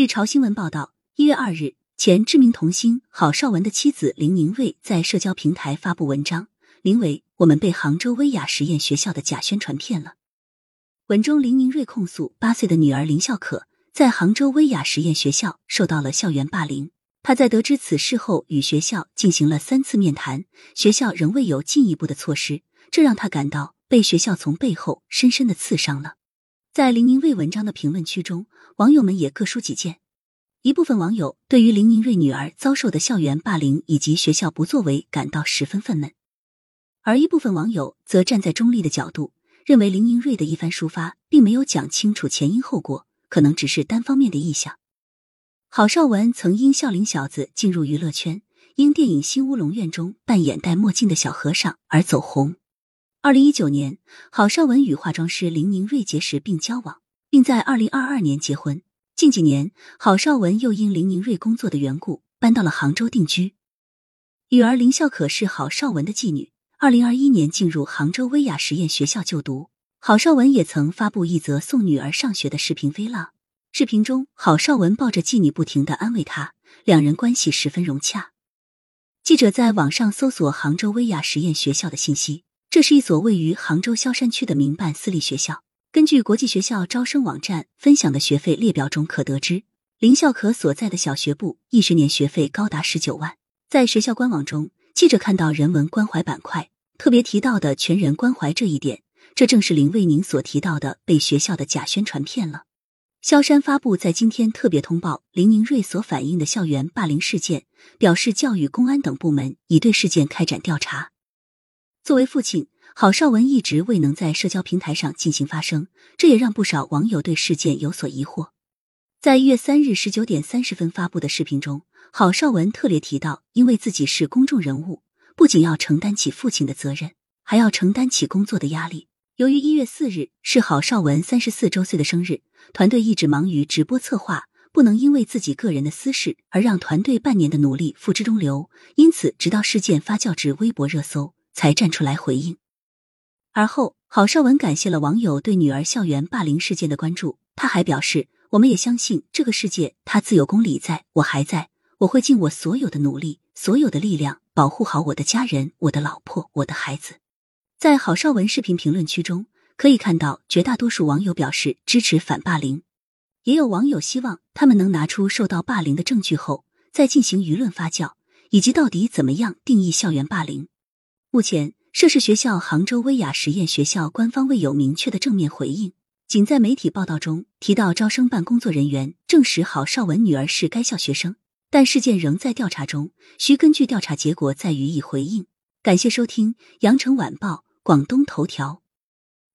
据朝新闻报道，一月二日，前知名童星郝邵文的妻子林宁瑞在社交平台发布文章，名为《我们被杭州威雅实验学校的假宣传骗了》。文中，林宁瑞控诉八岁的女儿林孝可在杭州威雅实验学校受到了校园霸凌。他在得知此事后，与学校进行了三次面谈，学校仍未有进一步的措施，这让他感到被学校从背后深深的刺伤了。在林宁瑞文章的评论区中，网友们也各抒己见。一部分网友对于林宁瑞女儿遭受的校园霸凌以及学校不作为感到十分愤懑，而一部分网友则站在中立的角度，认为林宁瑞的一番抒发并没有讲清楚前因后果，可能只是单方面的臆想。郝邵文曾因《笑林小子》进入娱乐圈，因电影《新乌龙院》中扮演戴墨镜的小和尚而走红。二零一九年，郝邵文与化妆师林宁瑞结识并交往，并在二零二二年结婚。近几年，郝邵文又因林宁瑞工作的缘故搬到了杭州定居。女儿林孝可是郝邵文的继女，二零二一年进入杭州薇娅实验学校就读。郝邵文也曾发布一则送女儿上学的视频 vlog。视频中，郝邵文抱着继女不停的安慰她，两人关系十分融洽。记者在网上搜索杭州薇娅实验学校的信息，这是一所位于杭州萧山区的民办私立学校。根据国际学校招生网站分享的学费列表中可得知，林孝可所在的小学部一学年学费高达十九万。在学校官网中，记者看到人文关怀板块特别提到的全人关怀这一点，这正是林卫宁所提到的被学校的假宣传骗了。萧山发布在今天特别通报林宁瑞所反映的校园霸凌事件，表示教育、公安等部门已对事件开展调查。作为父亲，郝邵文一直未能在社交平台上进行发声，这也让不少网友对事件有所疑惑。在一月三日十九点三十分发布的视频中，郝邵文特别提到，因为自己是公众人物，不仅要承担起父亲的责任，还要承担起工作的压力。由于一月四日是郝邵文三十四周岁的生日，团队一直忙于直播策划，不能因为自己个人的私事而让团队半年的努力付之东流。因此，直到事件发酵至微博热搜，才站出来回应。而后，郝邵文感谢了网友对女儿校园霸凌事件的关注，他还表示：“我们也相信这个世界，他自有公理，在我还在，我会尽我所有的努力，所有的力量，保护好我的家人、我的老婆、我的孩子。”在郝邵文视频评论区中，可以看到绝大多数网友表示支持反霸凌，也有网友希望他们能拿出受到霸凌的证据后再进行舆论发酵，以及到底怎么样定义校园霸凌。目前，涉事学校杭州威雅实验学校官方未有明确的正面回应，仅在媒体报道中提到招生办工作人员证实郝少文女儿是该校学生，但事件仍在调查中，需根据调查结果再予以回应。感谢收听羊城晚报。广东头条。